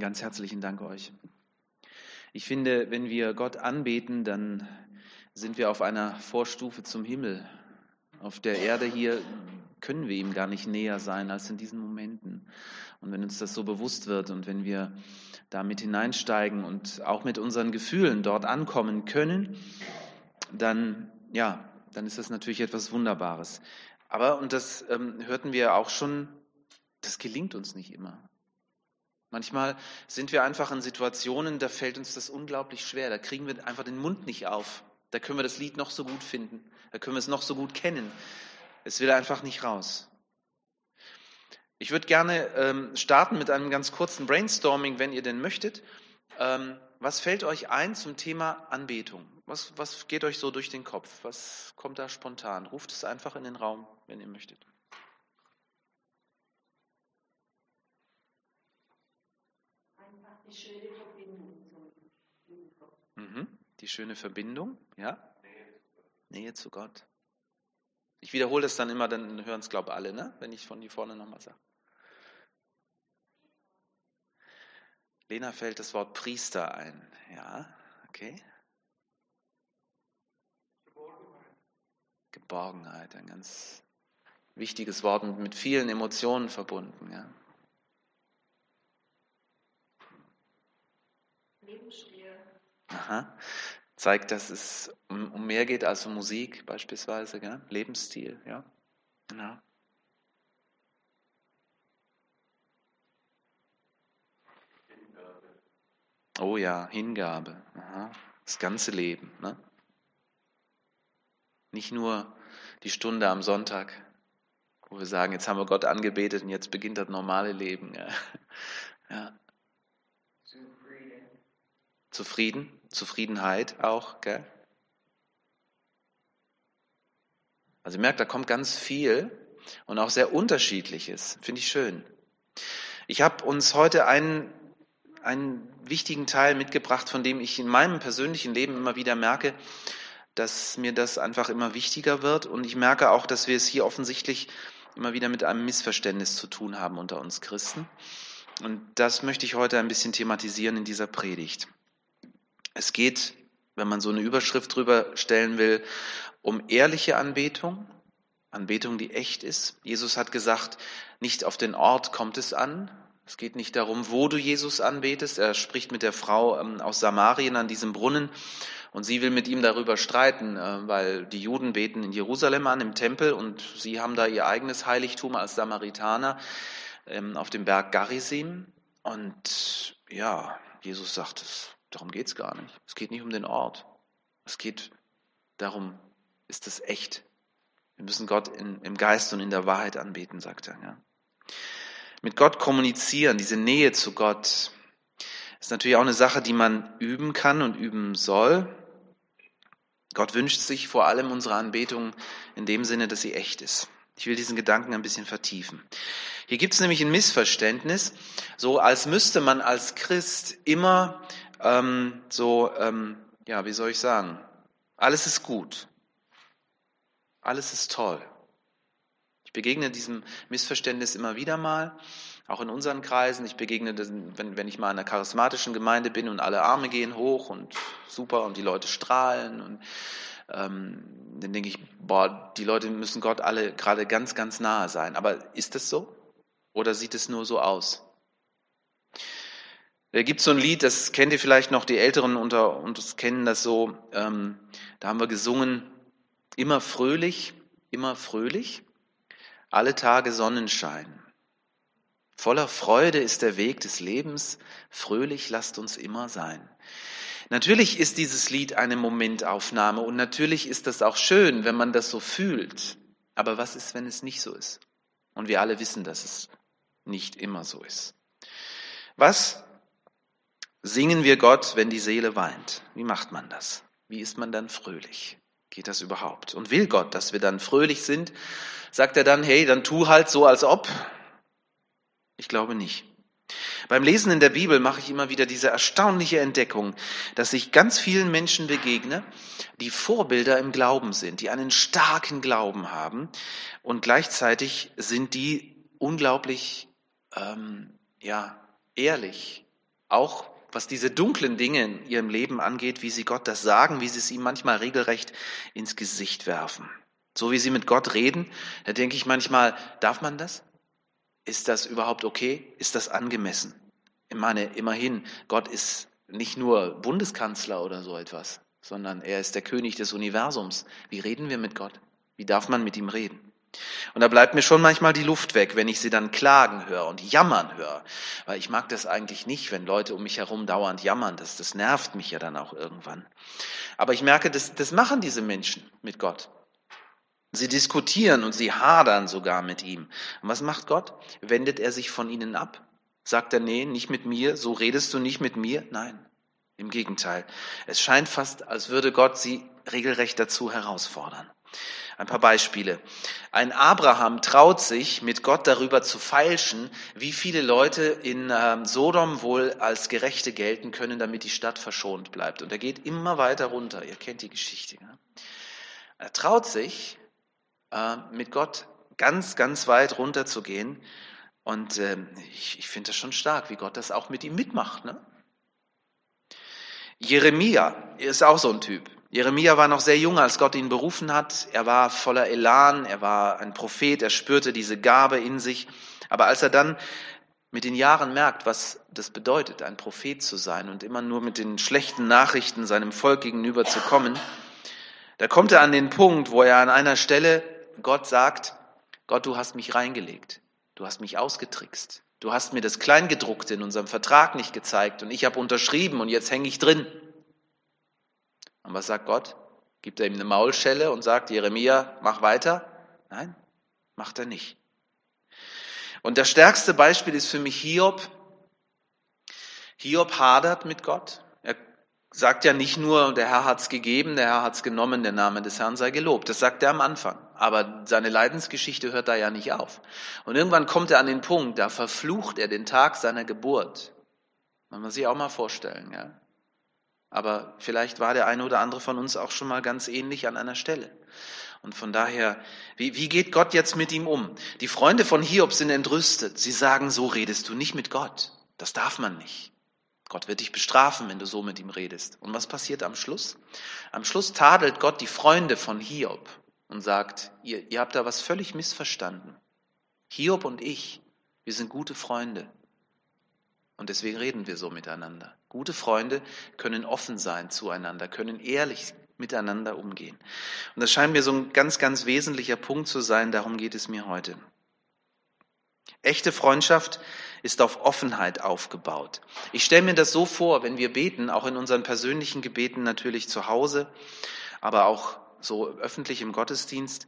Ganz herzlichen Dank euch. Ich finde, wenn wir Gott anbeten, dann sind wir auf einer Vorstufe zum Himmel. Auf der Erde hier können wir ihm gar nicht näher sein als in diesen Momenten. Und wenn uns das so bewusst wird und wenn wir damit hineinsteigen und auch mit unseren Gefühlen dort ankommen können, dann, ja, dann ist das natürlich etwas Wunderbares. Aber, und das ähm, hörten wir auch schon, das gelingt uns nicht immer. Manchmal sind wir einfach in Situationen, da fällt uns das unglaublich schwer. Da kriegen wir einfach den Mund nicht auf. Da können wir das Lied noch so gut finden. Da können wir es noch so gut kennen. Es will einfach nicht raus. Ich würde gerne ähm, starten mit einem ganz kurzen Brainstorming, wenn ihr denn möchtet. Ähm, was fällt euch ein zum Thema Anbetung? Was, was geht euch so durch den Kopf? Was kommt da spontan? Ruft es einfach in den Raum, wenn ihr möchtet. Die schöne Verbindung. Mhm. Die schöne Verbindung, ja? Nähe zu Gott. Ich wiederhole das dann immer, dann hören es, glaube ich, alle, ne? wenn ich von hier vorne nochmal sage. Lena fällt das Wort Priester ein. Ja, okay. Geborgenheit. Geborgenheit, ein ganz wichtiges Wort und mit vielen Emotionen verbunden. Ja. Lebensstil. Aha. Zeigt, dass es um, um, mehr geht als um Musik beispielsweise, gell? Lebensstil, ja. Genau. Oh ja, Hingabe. Aha. Das ganze Leben. Ne? Nicht nur die Stunde am Sonntag, wo wir sagen, jetzt haben wir Gott angebetet und jetzt beginnt das normale Leben. Ja. ja. Zufrieden, Zufriedenheit auch, gell? Also ihr merkt, da kommt ganz viel und auch sehr unterschiedliches. Finde ich schön. Ich habe uns heute einen, einen wichtigen Teil mitgebracht, von dem ich in meinem persönlichen Leben immer wieder merke, dass mir das einfach immer wichtiger wird. Und ich merke auch, dass wir es hier offensichtlich immer wieder mit einem Missverständnis zu tun haben unter uns Christen. Und das möchte ich heute ein bisschen thematisieren in dieser Predigt. Es geht, wenn man so eine Überschrift drüber stellen will, um ehrliche Anbetung, Anbetung, die echt ist. Jesus hat gesagt, nicht auf den Ort kommt es an. Es geht nicht darum, wo du Jesus anbetest. Er spricht mit der Frau ähm, aus Samarien an diesem Brunnen und sie will mit ihm darüber streiten, äh, weil die Juden beten in Jerusalem an, im Tempel, und sie haben da ihr eigenes Heiligtum als Samaritaner ähm, auf dem Berg Garizim. Und ja, Jesus sagt, es Darum geht es gar nicht. Es geht nicht um den Ort. Es geht darum, ist es echt? Wir müssen Gott in, im Geist und in der Wahrheit anbeten, sagt er. Ja. Mit Gott kommunizieren, diese Nähe zu Gott, ist natürlich auch eine Sache, die man üben kann und üben soll. Gott wünscht sich vor allem unsere Anbetung in dem Sinne, dass sie echt ist. Ich will diesen Gedanken ein bisschen vertiefen. Hier gibt es nämlich ein Missverständnis, so als müsste man als Christ immer ähm, so, ähm, ja, wie soll ich sagen, alles ist gut, alles ist toll. Ich begegne diesem Missverständnis immer wieder mal, auch in unseren Kreisen. Ich begegne, wenn, wenn ich mal in einer charismatischen Gemeinde bin und alle Arme gehen hoch und super und die Leute strahlen und ähm, dann denke ich, boah, die Leute müssen Gott alle gerade ganz, ganz nahe sein. Aber ist das so? Oder sieht es nur so aus? Da gibt so ein Lied, das kennt ihr vielleicht noch, die Älteren unter uns kennen das so. Ähm, da haben wir gesungen, immer fröhlich, immer fröhlich, alle Tage Sonnenschein. Voller Freude ist der Weg des Lebens, fröhlich lasst uns immer sein. Natürlich ist dieses Lied eine Momentaufnahme und natürlich ist das auch schön, wenn man das so fühlt. Aber was ist, wenn es nicht so ist? Und wir alle wissen, dass es nicht immer so ist. Was singen wir Gott, wenn die Seele weint? Wie macht man das? Wie ist man dann fröhlich? Geht das überhaupt? Und will Gott, dass wir dann fröhlich sind? Sagt er dann, hey, dann tu halt so, als ob? Ich glaube nicht. Beim Lesen in der Bibel mache ich immer wieder diese erstaunliche Entdeckung, dass ich ganz vielen Menschen begegne, die Vorbilder im Glauben sind, die einen starken Glauben haben und gleichzeitig sind die unglaublich, ähm, ja, ehrlich, auch was diese dunklen Dinge in ihrem Leben angeht, wie sie Gott das sagen, wie sie es ihm manchmal regelrecht ins Gesicht werfen. So wie sie mit Gott reden, da denke ich manchmal, darf man das? Ist das überhaupt okay? Ist das angemessen? Ich meine, immerhin, Gott ist nicht nur Bundeskanzler oder so etwas, sondern er ist der König des Universums. Wie reden wir mit Gott? Wie darf man mit ihm reden? Und da bleibt mir schon manchmal die Luft weg, wenn ich sie dann klagen höre und jammern höre. Weil ich mag das eigentlich nicht, wenn Leute um mich herum dauernd jammern. Das, das nervt mich ja dann auch irgendwann. Aber ich merke, das, das machen diese Menschen mit Gott. Sie diskutieren und sie hadern sogar mit ihm. Und was macht Gott? Wendet er sich von ihnen ab? Sagt er, nee, nicht mit mir, so redest du nicht mit mir? Nein, im Gegenteil. Es scheint fast, als würde Gott sie regelrecht dazu herausfordern. Ein paar Beispiele. Ein Abraham traut sich, mit Gott darüber zu feilschen, wie viele Leute in ähm, Sodom wohl als Gerechte gelten können, damit die Stadt verschont bleibt. Und er geht immer weiter runter. Ihr kennt die Geschichte. Ne? Er traut sich, äh, mit Gott ganz, ganz weit runter zu gehen. Und ähm, ich, finde das schon stark, wie Gott das auch mit ihm mitmacht. Ne? Jeremia ist auch so ein Typ. Jeremia war noch sehr jung, als Gott ihn berufen hat. Er war voller Elan, er war ein Prophet, er spürte diese Gabe in sich. Aber als er dann mit den Jahren merkt, was das bedeutet, ein Prophet zu sein und immer nur mit den schlechten Nachrichten seinem Volk gegenüber zu kommen, da kommt er an den Punkt, wo er an einer Stelle Gott sagt, Gott, du hast mich reingelegt, du hast mich ausgetrickst, du hast mir das Kleingedruckte in unserem Vertrag nicht gezeigt und ich habe unterschrieben und jetzt hänge ich drin. Und was sagt Gott? Gibt er ihm eine Maulschelle und sagt, Jeremia, mach weiter? Nein, macht er nicht. Und das stärkste Beispiel ist für mich Hiob. Hiob hadert mit Gott sagt ja nicht nur, der Herr hat's gegeben, der Herr hat's genommen, der Name des Herrn sei gelobt. Das sagt er am Anfang. Aber seine Leidensgeschichte hört da ja nicht auf. Und irgendwann kommt er an den Punkt, da verflucht er den Tag seiner Geburt. Kann man sich auch mal vorstellen, ja. Aber vielleicht war der eine oder andere von uns auch schon mal ganz ähnlich an einer Stelle. Und von daher, wie, wie geht Gott jetzt mit ihm um? Die Freunde von Hiob sind entrüstet. Sie sagen, so redest du nicht mit Gott. Das darf man nicht. Gott wird dich bestrafen, wenn du so mit ihm redest. Und was passiert am Schluss? Am Schluss tadelt Gott die Freunde von Hiob und sagt, ihr, ihr habt da was völlig missverstanden. Hiob und ich, wir sind gute Freunde. Und deswegen reden wir so miteinander. Gute Freunde können offen sein zueinander, können ehrlich miteinander umgehen. Und das scheint mir so ein ganz, ganz wesentlicher Punkt zu sein, darum geht es mir heute. Echte Freundschaft ist auf Offenheit aufgebaut. Ich stelle mir das so vor, wenn wir beten, auch in unseren persönlichen Gebeten natürlich zu Hause, aber auch so öffentlich im Gottesdienst.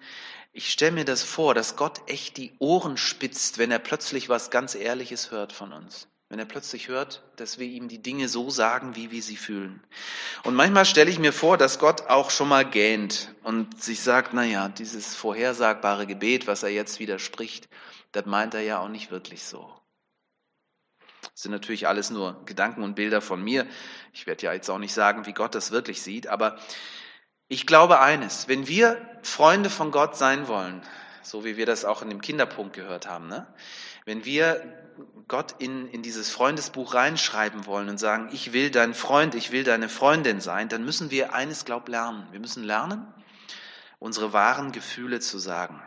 Ich stelle mir das vor, dass Gott echt die Ohren spitzt, wenn er plötzlich was ganz Ehrliches hört von uns. Wenn er plötzlich hört, dass wir ihm die Dinge so sagen, wie wir sie fühlen. Und manchmal stelle ich mir vor, dass Gott auch schon mal gähnt und sich sagt, na ja, dieses vorhersagbare Gebet, was er jetzt widerspricht, das meint er ja auch nicht wirklich so. Das sind natürlich alles nur Gedanken und Bilder von mir. Ich werde ja jetzt auch nicht sagen, wie Gott das wirklich sieht, aber ich glaube eines, wenn wir Freunde von Gott sein wollen, so wie wir das auch in dem Kinderpunkt gehört haben, ne? Wenn wir Gott in, in dieses Freundesbuch reinschreiben wollen und sagen, ich will dein Freund, ich will deine Freundin sein, dann müssen wir eines, glaub, lernen. Wir müssen lernen, unsere wahren Gefühle zu sagen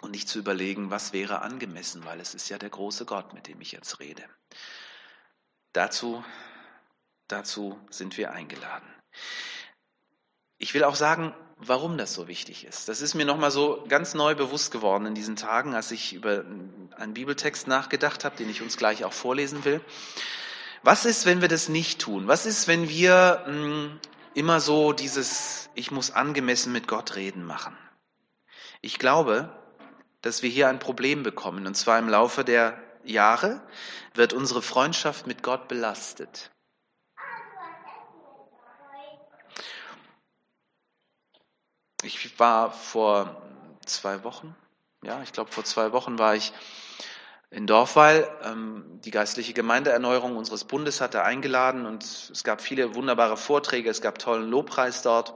und nicht zu überlegen, was wäre angemessen, weil es ist ja der große Gott, mit dem ich jetzt rede. Dazu, dazu sind wir eingeladen. Ich will auch sagen, warum das so wichtig ist. Das ist mir nochmal so ganz neu bewusst geworden in diesen Tagen, als ich über einen Bibeltext nachgedacht habe, den ich uns gleich auch vorlesen will. Was ist, wenn wir das nicht tun? Was ist, wenn wir mh, hm, immer so dieses Ich muss angemessen mit Gott reden machen? Ich glaube, dass wir hier ein Problem bekommen. Und zwar im Laufe der Jahre wird unsere Freundschaft mit Gott belastet. Ich war vor zwei Wochen, ja, ich glaube vor zwei Wochen war ich in Dorfweil. Ähm, die geistliche Gemeindeerneuerung unseres Bundes hatte eingeladen und es gab viele wunderbare Vorträge, es gab tollen Lobpreis dort.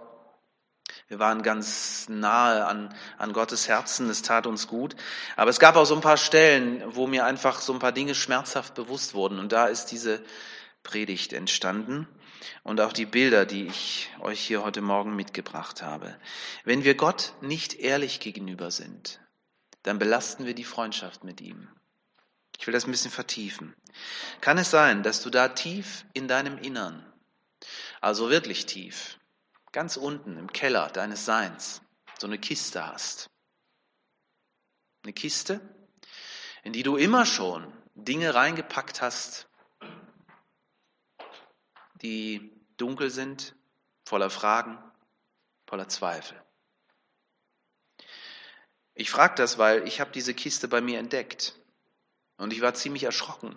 Wir waren ganz nahe an, an Gottes Herzen, es tat uns gut. Aber es gab auch so ein paar Stellen, wo mir einfach so ein paar Dinge schmerzhaft bewusst wurden. Und da ist diese Predigt entstanden und auch die Bilder, die ich euch hier heute Morgen mitgebracht habe. Wenn wir Gott nicht ehrlich gegenüber sind, dann belasten wir die Freundschaft mit ihm. Ich will das ein bisschen vertiefen. Kann es sein, dass du da tief in deinem Innern, also wirklich tief, ganz unten im Keller deines Seins, so eine Kiste hast? Eine Kiste, in die du immer schon Dinge reingepackt hast, die dunkel sind, voller Fragen, voller Zweifel. Ich frage das, weil ich habe diese Kiste bei mir entdeckt und ich war ziemlich erschrocken,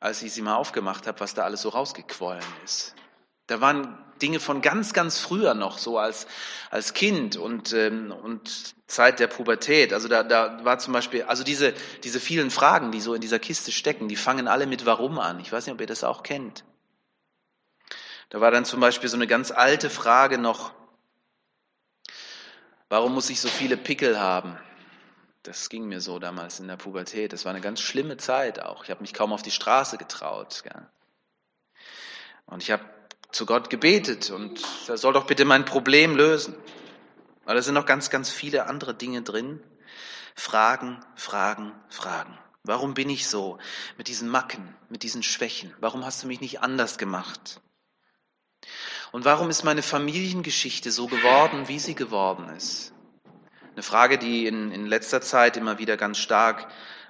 als ich sie mal aufgemacht habe, was da alles so rausgequollen ist. Da waren Dinge von ganz, ganz früher noch, so als, als Kind und, ähm, und Zeit der Pubertät. Also da, da war zum Beispiel, also diese, diese vielen Fragen, die so in dieser Kiste stecken, die fangen alle mit Warum an. Ich weiß nicht, ob ihr das auch kennt. Da war dann zum Beispiel so eine ganz alte Frage noch, warum muss ich so viele Pickel haben? Das ging mir so damals in der Pubertät. Das war eine ganz schlimme Zeit auch. Ich habe mich kaum auf die Straße getraut. Gell? Und ich habe zu Gott gebetet und er soll doch bitte mein Problem lösen. Aber da sind noch ganz, ganz viele andere Dinge drin. Fragen, Fragen, Fragen. Warum bin ich so mit diesen Macken, mit diesen Schwächen? Warum hast du mich nicht anders gemacht? Und warum ist meine Familiengeschichte so geworden, wie sie geworden ist? Eine Frage, die in, in letzter Zeit immer wieder ganz stark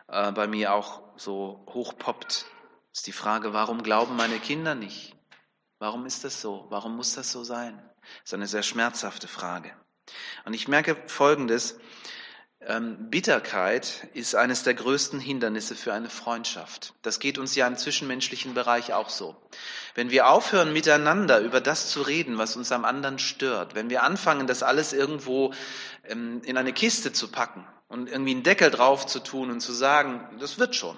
äh, bei mir auch so hochpoppt, ist die Frage, warum glauben meine Kinder nicht? Warum ist das so? Warum muss das so sein? Das ist eine sehr schmerzhafte Frage. Und ich merke Folgendes. Ähm, Bitterkeit ist eines der größten Hindernisse für eine Freundschaft. Das geht uns ja im zwischenmenschlichen Bereich auch so. Wenn wir aufhören, miteinander über das zu reden, was uns am anderen stört, wenn wir anfangen, das alles irgendwo ähm, in eine Kiste zu packen und irgendwie einen Deckel drauf zu tun und zu sagen, das wird schon.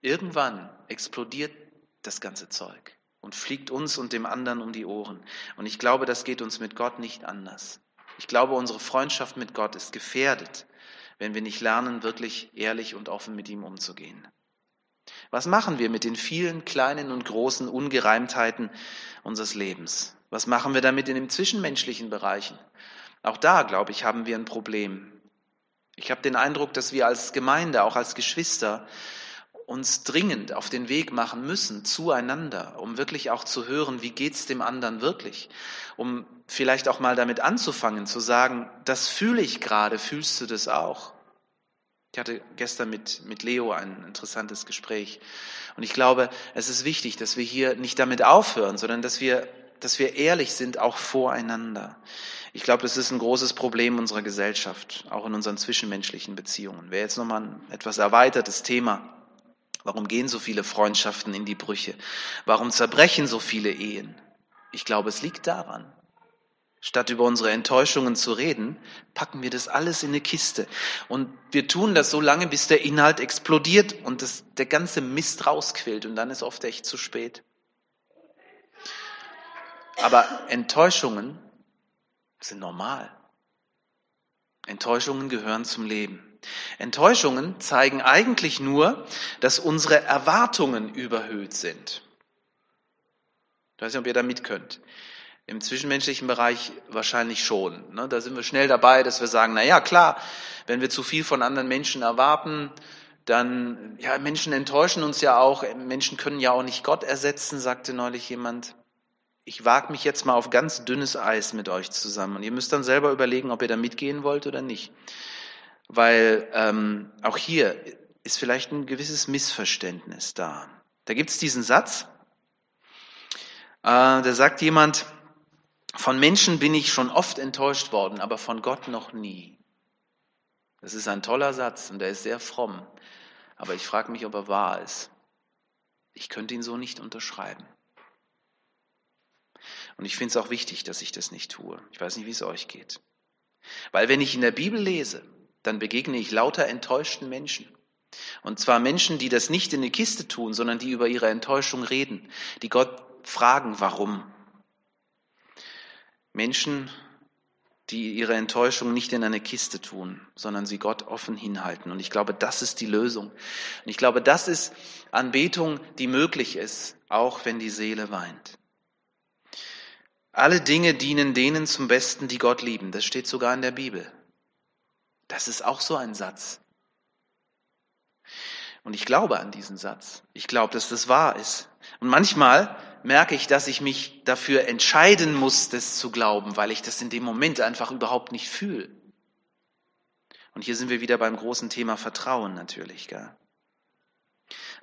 Irgendwann explodiert das ganze Zeug und fliegt uns und dem anderen um die Ohren. Und ich glaube, das geht uns mit Gott nicht anders. Ich glaube, unsere Freundschaft mit Gott ist gefährdet, wenn wir nicht lernen, wirklich ehrlich und offen mit ihm umzugehen. Was machen wir mit den vielen kleinen und großen Ungereimtheiten unseres Lebens? Was machen wir damit in den zwischenmenschlichen Bereichen? Auch da, glaube ich, haben wir ein Problem. Ich habe den Eindruck, dass wir als Gemeinde, auch als Geschwister, uns dringend auf den Weg machen müssen zueinander, um wirklich auch zu hören, wie geht's dem anderen wirklich, um vielleicht auch mal damit anzufangen, zu sagen, das fühle ich gerade, fühlst du das auch? Ich hatte gestern mit, mit Leo ein interessantes Gespräch. Und ich glaube, es ist wichtig, dass wir hier nicht damit aufhören, sondern dass wir, dass wir ehrlich sind, auch voreinander. Ich glaube, das ist ein großes Problem unserer Gesellschaft, auch in unseren zwischenmenschlichen Beziehungen. Wäre jetzt nochmal ein etwas erweitertes Thema. Warum gehen so viele Freundschaften in die Brüche? Warum zerbrechen so viele Ehen? Ich glaube, es liegt daran. Statt über unsere Enttäuschungen zu reden, packen wir das alles in eine Kiste. Und wir tun das so lange, bis der Inhalt explodiert und das, der ganze Mist rausquillt. Und dann ist oft echt zu spät. Aber Enttäuschungen sind normal. Enttäuschungen gehören zum Leben. Enttäuschungen zeigen eigentlich nur, dass unsere Erwartungen überhöht sind. Ich weiß nicht, ob ihr da mit könnt. Im zwischenmenschlichen Bereich wahrscheinlich schon. Ne? Da sind wir schnell dabei, dass wir sagen, na ja, klar, wenn wir zu viel von anderen Menschen erwarten, dann, ja, Menschen enttäuschen uns ja auch. Menschen können ja auch nicht Gott ersetzen, sagte neulich jemand. Ich wage mich jetzt mal auf ganz dünnes Eis mit euch zusammen. Und ihr müsst dann selber überlegen, ob ihr da mitgehen wollt oder nicht weil ähm, auch hier ist vielleicht ein gewisses Missverständnis da. Da gibt es diesen Satz, äh, da sagt jemand, von Menschen bin ich schon oft enttäuscht worden, aber von Gott noch nie. Das ist ein toller Satz und der ist sehr fromm, aber ich frage mich, ob er wahr ist. Ich könnte ihn so nicht unterschreiben. Und ich finde es auch wichtig, dass ich das nicht tue. Ich weiß nicht, wie es euch geht. Weil wenn ich in der Bibel lese, dann begegne ich lauter enttäuschten Menschen. Und zwar Menschen, die das nicht in eine Kiste tun, sondern die über ihre Enttäuschung reden, die Gott fragen, warum. Menschen, die ihre Enttäuschung nicht in eine Kiste tun, sondern sie Gott offen hinhalten. Und ich glaube, das ist die Lösung. Und ich glaube, das ist Anbetung, die möglich ist, auch wenn die Seele weint. Alle Dinge dienen denen zum Besten, die Gott lieben. Das steht sogar in der Bibel. Das ist auch so ein Satz. Und ich glaube an diesen Satz. Ich glaube, dass das wahr ist. Und manchmal merke ich, dass ich mich dafür entscheiden muss, das zu glauben, weil ich das in dem Moment einfach überhaupt nicht fühle. Und hier sind wir wieder beim großen Thema Vertrauen natürlich. Gell?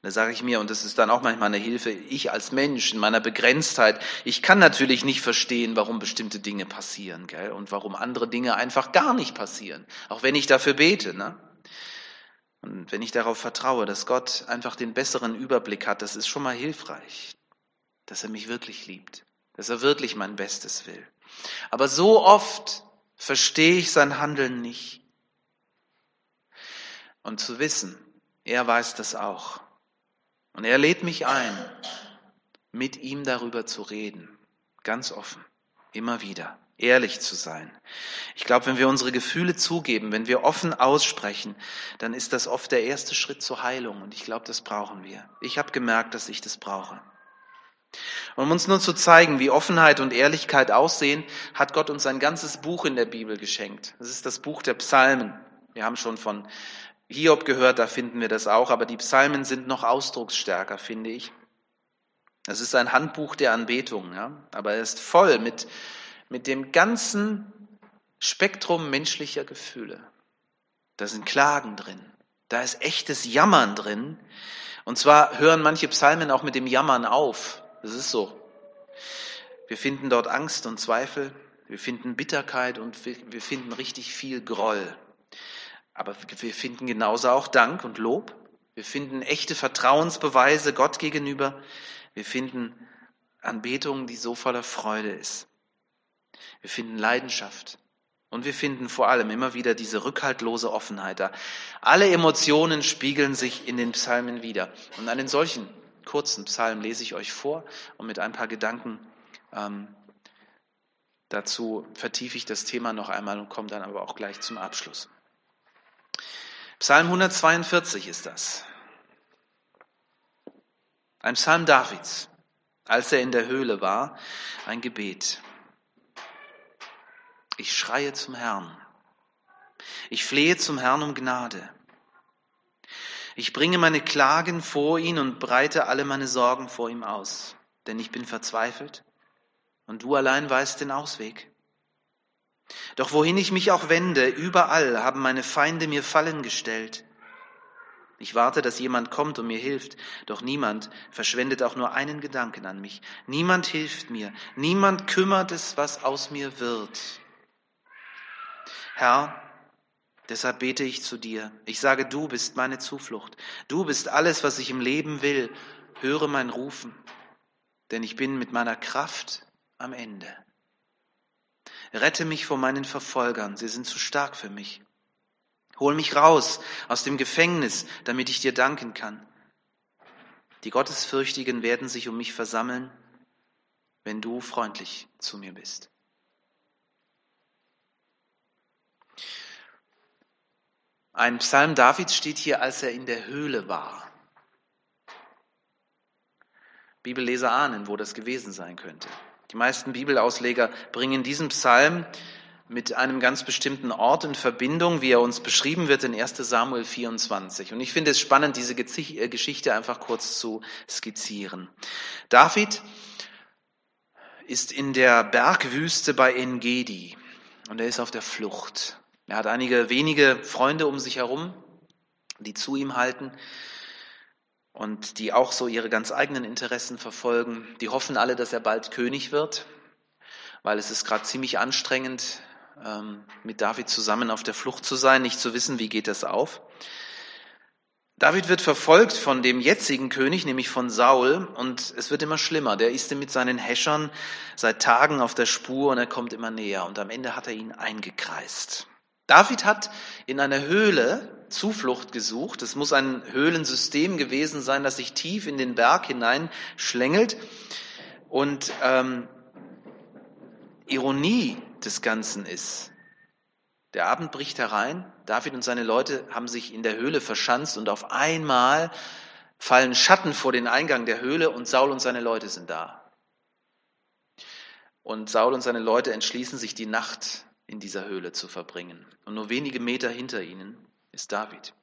Da sage ich mir, und das ist dann auch manchmal eine Hilfe, ich als Mensch in meiner Begrenztheit, ich kann natürlich nicht verstehen, warum bestimmte Dinge passieren gell? und warum andere Dinge einfach gar nicht passieren, auch wenn ich dafür bete. Ne? Und wenn ich darauf vertraue, dass Gott einfach den besseren Überblick hat, das ist schon mal hilfreich dass er mich wirklich liebt, dass er wirklich mein Bestes will. Aber so oft verstehe ich sein Handeln nicht. Und zu wissen, er weiß das auch. Und er lädt mich ein, mit ihm darüber zu reden, ganz offen, immer wieder, ehrlich zu sein. Ich glaube, wenn wir unsere Gefühle zugeben, wenn wir offen aussprechen, dann ist das oft der erste Schritt zur Heilung. Und ich glaube, das brauchen wir. Ich habe gemerkt, dass ich das brauche. Um uns nur zu zeigen, wie Offenheit und Ehrlichkeit aussehen, hat Gott uns ein ganzes Buch in der Bibel geschenkt. Das ist das Buch der Psalmen. Wir haben schon von Hiob gehört, da finden wir das auch, aber die Psalmen sind noch ausdrucksstärker, finde ich. Das ist ein Handbuch der Anbetung, ja? aber er ist voll mit, mit dem ganzen Spektrum menschlicher Gefühle. Da sind Klagen drin, da ist echtes Jammern drin. Und zwar hören manche Psalmen auch mit dem Jammern auf. Das ist so. Wir finden dort Angst und Zweifel, wir finden Bitterkeit und wir finden richtig viel Groll. Aber wir finden genauso auch Dank und Lob. Wir finden echte Vertrauensbeweise Gott gegenüber. Wir finden Anbetung, die so voller Freude ist. Wir finden Leidenschaft. Und wir finden vor allem immer wieder diese rückhaltlose Offenheit da. Alle Emotionen spiegeln sich in den Psalmen wieder. Und einen solchen kurzen Psalm lese ich euch vor und mit ein paar Gedanken ähm, dazu vertiefe ich das Thema noch einmal und komme dann aber auch gleich zum Abschluss. Psalm 142 ist das. Ein Psalm Davids, als er in der Höhle war, ein Gebet. Ich schreie zum Herrn. Ich flehe zum Herrn um Gnade. Ich bringe meine Klagen vor ihn und breite alle meine Sorgen vor ihm aus, denn ich bin verzweifelt und du allein weißt den Ausweg. Doch wohin ich mich auch wende, überall haben meine Feinde mir Fallen gestellt. Ich warte, dass jemand kommt und mir hilft, doch niemand verschwendet auch nur einen Gedanken an mich. Niemand hilft mir, niemand kümmert es, was aus mir wird. Herr, Deshalb bete ich zu dir. Ich sage, du bist meine Zuflucht. Du bist alles, was ich im Leben will. Höre mein Rufen, denn ich bin mit meiner Kraft am Ende. Rette mich vor meinen Verfolgern, sie sind zu stark für mich. Hol mich raus aus dem Gefängnis, damit ich dir danken kann. Die Gottesfürchtigen werden sich um mich versammeln, wenn du freundlich zu mir bist. Ein Psalm Davids steht hier, als er in der Höhle war. Bibelleser ahnen, wo das gewesen sein könnte. Die meisten Bibelausleger bringen diesen Psalm mit einem ganz bestimmten Ort in Verbindung, wie er uns beschrieben wird in 1 Samuel 24. Und ich finde es spannend, diese äh, Geschichte einfach kurz zu skizzieren. David ist in der Bergwüste bei Engedi und er ist auf der Flucht. Er hat einige wenige Freunde um sich herum, die zu ihm halten und die auch so ihre ganz eigenen Interessen verfolgen. Die hoffen alle, dass er bald König wird, weil es ist gerade ziemlich anstrengend, ähm, mit David zusammen auf der Flucht zu sein, nicht zu wissen, wie geht das auf. David wird verfolgt von dem jetzigen König, nämlich von Saul, und es wird immer schlimmer. Der ist mit seinen Häschern seit Tagen auf der Spur und er kommt immer näher und am Ende hat er ihn eingekreist. David hat in einer Höhle Zuflucht gesucht. Es muss ein Höhlensystem gewesen sein, das sich tief in den Berg hinein schlängelt. Und ähm, Ironie des Ganzen ist, Der Abend bricht herein. David und seine Leute haben sich in der Höhle verschanzt und auf einmal fallen Schatten vor den Eingang der Höhle und Saul und seine Leute sind da. Und Saul und seine Leute entschließen sich, die Nacht in dieser Höhle zu verbringen. Und nur wenige Meter hinter ihnen ist David.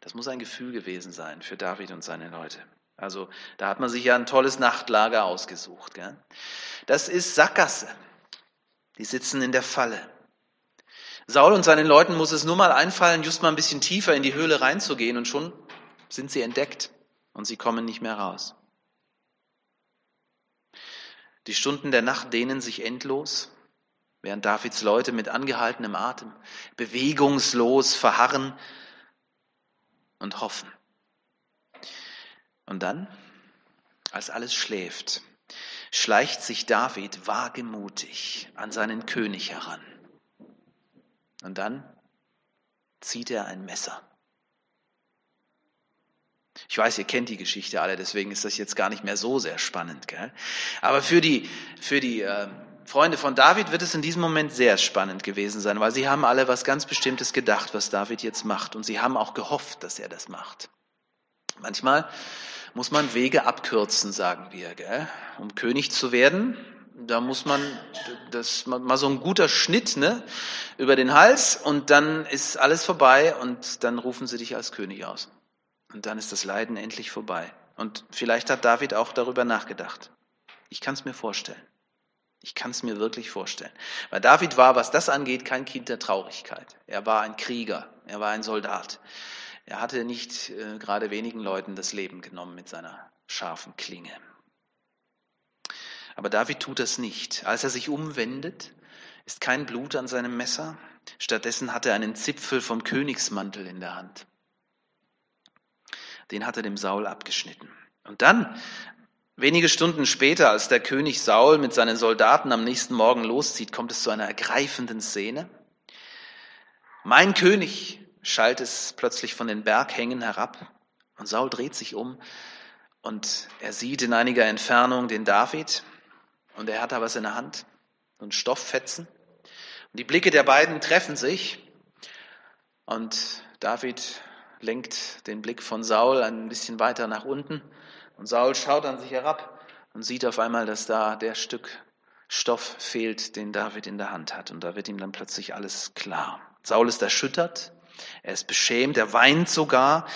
Das muss ein Gefühl gewesen sein für David und seine Leute. Also da hat man sich ja ein tolles Nachtlager ausgesucht. Gell? Das ist Sackgasse. Die sitzen in der Falle. Saul und seinen Leuten muss es nur mal einfallen, just mal ein bisschen tiefer in die Höhle reinzugehen und schon sind sie entdeckt und sie kommen nicht mehr raus. Die Stunden der Nacht dehnen sich endlos, während Davids Leute mit angehaltenem Atem bewegungslos verharren und hoffen. Und dann, als alles schläft, schleicht sich David wagemutig an seinen König heran. Und dann zieht er ein Messer. Ich weiß, ihr kennt die Geschichte alle, deswegen ist das jetzt gar nicht mehr so sehr spannend. Gell? Aber für die, für die äh, Freunde von David wird es in diesem Moment sehr spannend gewesen sein, weil sie haben alle was ganz Bestimmtes gedacht, was David jetzt macht. Und sie haben auch gehofft, dass er das macht. Manchmal muss man Wege abkürzen, sagen wir, gell? um König zu werden. Da muss man, das mal so ein guter Schnitt ne, über den Hals und dann ist alles vorbei und dann rufen sie dich als König aus. Und dann ist das Leiden endlich vorbei. Und vielleicht hat David auch darüber nachgedacht. Ich kann es mir vorstellen. Ich kann es mir wirklich vorstellen. Weil David war, was das angeht, kein Kind der Traurigkeit. Er war ein Krieger, er war ein Soldat. Er hatte nicht äh, gerade wenigen Leuten das Leben genommen mit seiner scharfen Klinge. Aber David tut das nicht. Als er sich umwendet, ist kein Blut an seinem Messer. Stattdessen hat er einen Zipfel vom Königsmantel in der Hand den hat er dem Saul abgeschnitten. Und dann, wenige Stunden später, als der König Saul mit seinen Soldaten am nächsten Morgen loszieht, kommt es zu einer ergreifenden Szene. Mein König, schallt es plötzlich von den Berghängen herab und Saul dreht sich um und er sieht in einiger Entfernung den David und er hat da was in der Hand, ein Stofffetzen. Und die Blicke der beiden treffen sich und David lenkt den Blick von Saul ein bisschen weiter nach unten und Saul schaut an sich herab und sieht auf einmal, dass da der Stück Stoff fehlt, den David in der Hand hat. Und da wird ihm dann plötzlich alles klar. Saul ist erschüttert, er ist beschämt, er weint sogar.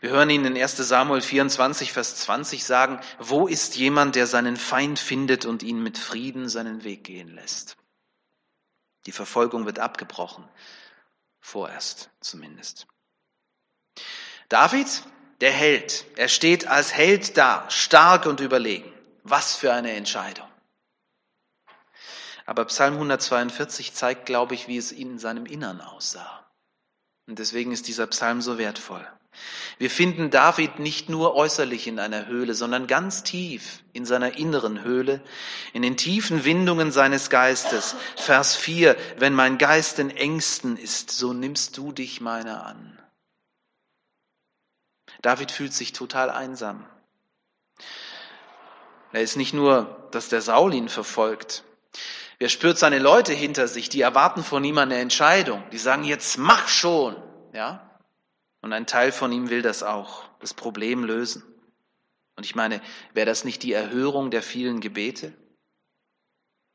Wir hören ihn in 1 Samuel 24, Vers 20 sagen, wo ist jemand, der seinen Feind findet und ihn mit Frieden seinen Weg gehen lässt? Die Verfolgung wird abgebrochen, vorerst zumindest. David, der Held, er steht als Held da, stark und überlegen. Was für eine Entscheidung. Aber Psalm 142 zeigt, glaube ich, wie es in seinem Innern aussah. Und deswegen ist dieser Psalm so wertvoll. Wir finden David nicht nur äußerlich in einer Höhle, sondern ganz tief in seiner inneren Höhle, in den tiefen Windungen seines Geistes. Vers 4, wenn mein Geist in Ängsten ist, so nimmst du dich meiner an. David fühlt sich total einsam. Er ist nicht nur, dass der Saul ihn verfolgt. Er spürt seine Leute hinter sich, die erwarten von ihm eine Entscheidung. Die sagen, jetzt mach schon, ja? Und ein Teil von ihm will das auch, das Problem lösen. Und ich meine, wäre das nicht die Erhörung der vielen Gebete?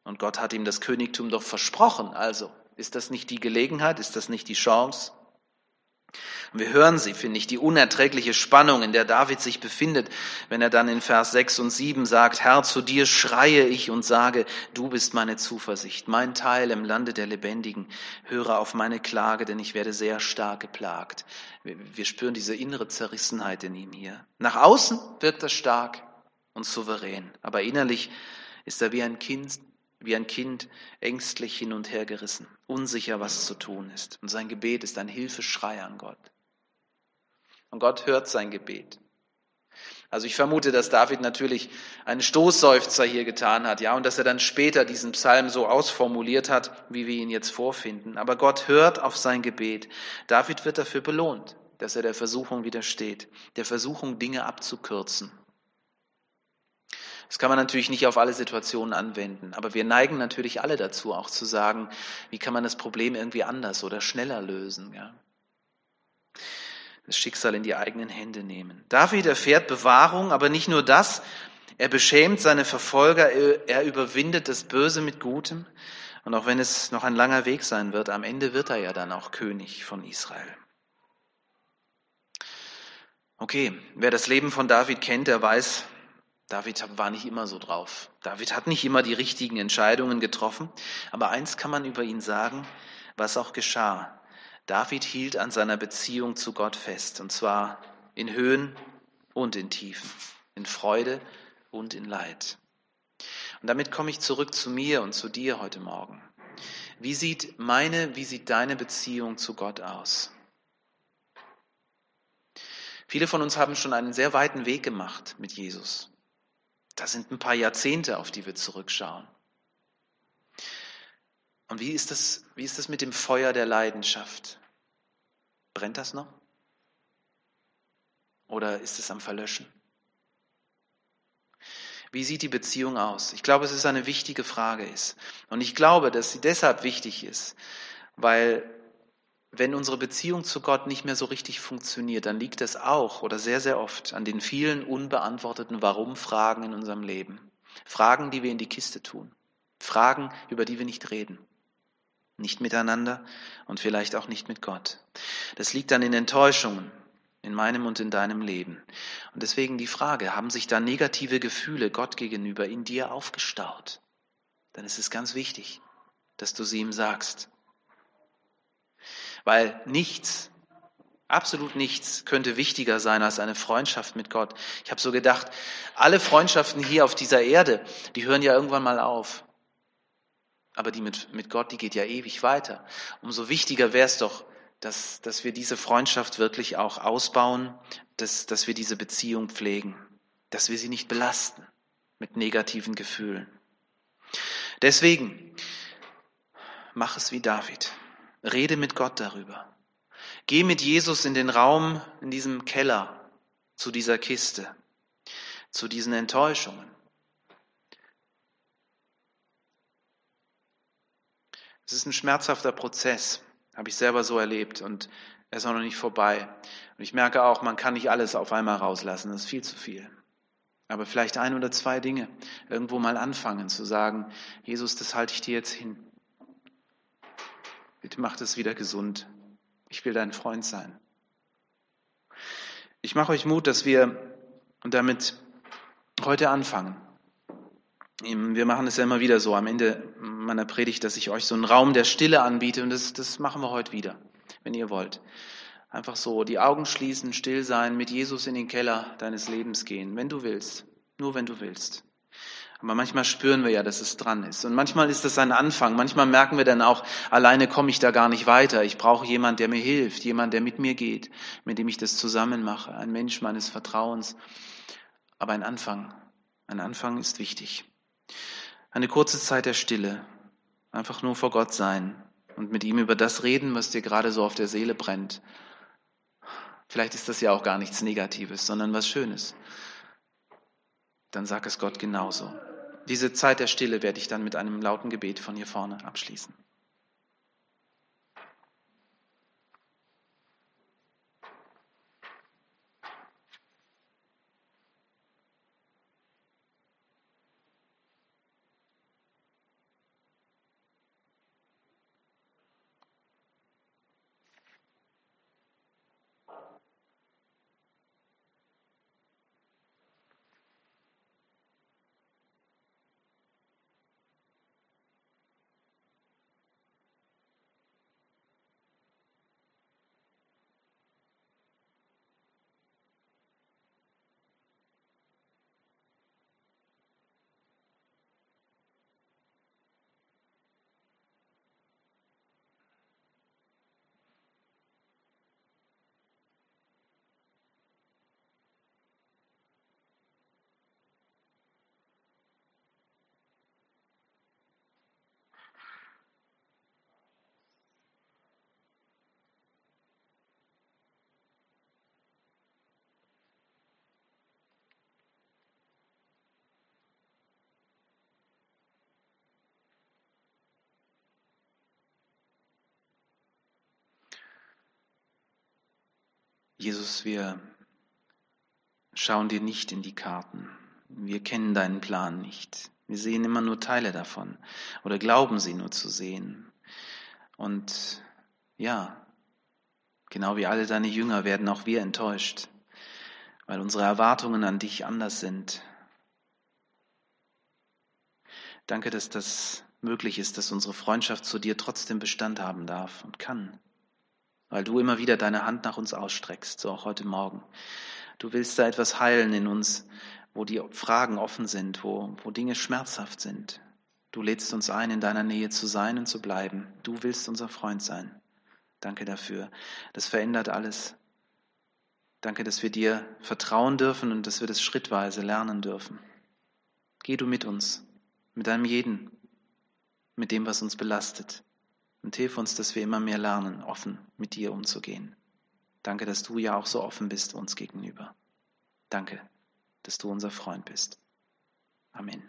Und Gott hat ihm das Königtum doch versprochen. Also, ist das nicht die Gelegenheit? Ist das nicht die Chance? Und wir hören sie, finde ich, die unerträgliche Spannung, in der David sich befindet, wenn er dann in Vers 6 und 7 sagt, Herr, zu dir schreie ich und sage, du bist meine Zuversicht, mein Teil im Lande der Lebendigen. Höre auf meine Klage, denn ich werde sehr stark geplagt. Wir spüren diese innere Zerrissenheit in ihm hier. Nach außen wirkt er stark und souverän, aber innerlich ist er wie ein Kind, wie ein Kind ängstlich hin und her gerissen, unsicher, was zu tun ist. Und sein Gebet ist ein Hilfeschrei an Gott. Und Gott hört sein Gebet. Also ich vermute, dass David natürlich einen Stoßseufzer hier getan hat, ja, und dass er dann später diesen Psalm so ausformuliert hat, wie wir ihn jetzt vorfinden. Aber Gott hört auf sein Gebet. David wird dafür belohnt, dass er der Versuchung widersteht, der Versuchung Dinge abzukürzen. Das kann man natürlich nicht auf alle Situationen anwenden, aber wir neigen natürlich alle dazu, auch zu sagen, wie kann man das Problem irgendwie anders oder schneller lösen. Ja? Das Schicksal in die eigenen Hände nehmen. David erfährt Bewahrung, aber nicht nur das, er beschämt seine Verfolger, er überwindet das Böse mit Gutem. Und auch wenn es noch ein langer Weg sein wird, am Ende wird er ja dann auch König von Israel. Okay, wer das Leben von David kennt, der weiß, David war nicht immer so drauf. David hat nicht immer die richtigen Entscheidungen getroffen. Aber eins kann man über ihn sagen, was auch geschah. David hielt an seiner Beziehung zu Gott fest, und zwar in Höhen und in Tiefen, in Freude und in Leid. Und damit komme ich zurück zu mir und zu dir heute Morgen. Wie sieht meine, wie sieht deine Beziehung zu Gott aus? Viele von uns haben schon einen sehr weiten Weg gemacht mit Jesus. Das sind ein paar Jahrzehnte, auf die wir zurückschauen. Und wie ist das, wie ist das mit dem Feuer der Leidenschaft? Brennt das noch? Oder ist es am Verlöschen? Wie sieht die Beziehung aus? Ich glaube, es eine wichtige Frage ist. Und ich glaube, dass sie deshalb wichtig ist, weil wenn unsere Beziehung zu Gott nicht mehr so richtig funktioniert, dann liegt es auch oder sehr, sehr oft an den vielen unbeantworteten Warum-Fragen in unserem Leben. Fragen, die wir in die Kiste tun. Fragen, über die wir nicht reden. Nicht miteinander und vielleicht auch nicht mit Gott. Das liegt dann in Enttäuschungen in meinem und in deinem Leben. Und deswegen die Frage, haben sich da negative Gefühle Gott gegenüber in dir aufgestaut? Dann ist es ganz wichtig, dass du sie ihm sagst. Weil nichts, absolut nichts könnte wichtiger sein als eine Freundschaft mit Gott. Ich habe so gedacht, alle Freundschaften hier auf dieser Erde, die hören ja irgendwann mal auf. Aber die mit, mit Gott, die geht ja ewig weiter. Umso wichtiger wäre es doch, dass, dass wir diese Freundschaft wirklich auch ausbauen, dass, dass wir diese Beziehung pflegen, dass wir sie nicht belasten mit negativen Gefühlen. Deswegen, mach es wie David. Rede mit Gott darüber. Geh mit Jesus in den Raum, in diesem Keller, zu dieser Kiste, zu diesen Enttäuschungen. Es ist ein schmerzhafter Prozess, habe ich selber so erlebt und er ist auch noch nicht vorbei. Und ich merke auch, man kann nicht alles auf einmal rauslassen, das ist viel zu viel. Aber vielleicht ein oder zwei Dinge irgendwo mal anfangen zu sagen, Jesus, das halte ich dir jetzt hin. Bitte mach das wieder gesund. Ich will dein Freund sein. Ich mache euch Mut, dass wir damit heute anfangen. Wir machen es ja immer wieder so am Ende meiner Predigt, dass ich euch so einen Raum der Stille anbiete und das, das machen wir heute wieder, wenn ihr wollt. Einfach so die Augen schließen, still sein, mit Jesus in den Keller deines Lebens gehen, wenn du willst, nur wenn du willst. Aber manchmal spüren wir ja, dass es dran ist. Und manchmal ist das ein Anfang. Manchmal merken wir dann auch, alleine komme ich da gar nicht weiter. Ich brauche jemand, der mir hilft, jemand, der mit mir geht, mit dem ich das zusammen mache. Ein Mensch meines Vertrauens. Aber ein Anfang, ein Anfang ist wichtig. Eine kurze Zeit der Stille. Einfach nur vor Gott sein und mit ihm über das reden, was dir gerade so auf der Seele brennt. Vielleicht ist das ja auch gar nichts Negatives, sondern was Schönes dann sag es Gott genauso. Diese Zeit der Stille werde ich dann mit einem lauten Gebet von hier vorne abschließen. Jesus, wir schauen dir nicht in die Karten. Wir kennen deinen Plan nicht. Wir sehen immer nur Teile davon oder glauben sie nur zu sehen. Und ja, genau wie alle deine Jünger werden auch wir enttäuscht, weil unsere Erwartungen an dich anders sind. Danke, dass das möglich ist, dass unsere Freundschaft zu dir trotzdem Bestand haben darf und kann, weil du immer wieder deine Hand nach uns ausstreckst, so auch heute Morgen. Du willst da etwas heilen in uns, wo die Fragen offen sind, wo, wo Dinge schmerzhaft sind. Du lädst uns ein, in deiner Nähe zu sein und zu bleiben. Du willst unser Freund sein. Danke dafür. Das verändert alles. Danke, dass wir dir vertrauen dürfen und dass wir das schrittweise lernen dürfen. Geh du mit uns, mit einem jeden, mit dem, was uns belastet. Und hilf uns, dass wir immer mehr lernen, offen mit dir umzugehen. Danke, dass du ja auch so offen bist uns gegenüber. Danke, dass du unser Freund bist. Amen.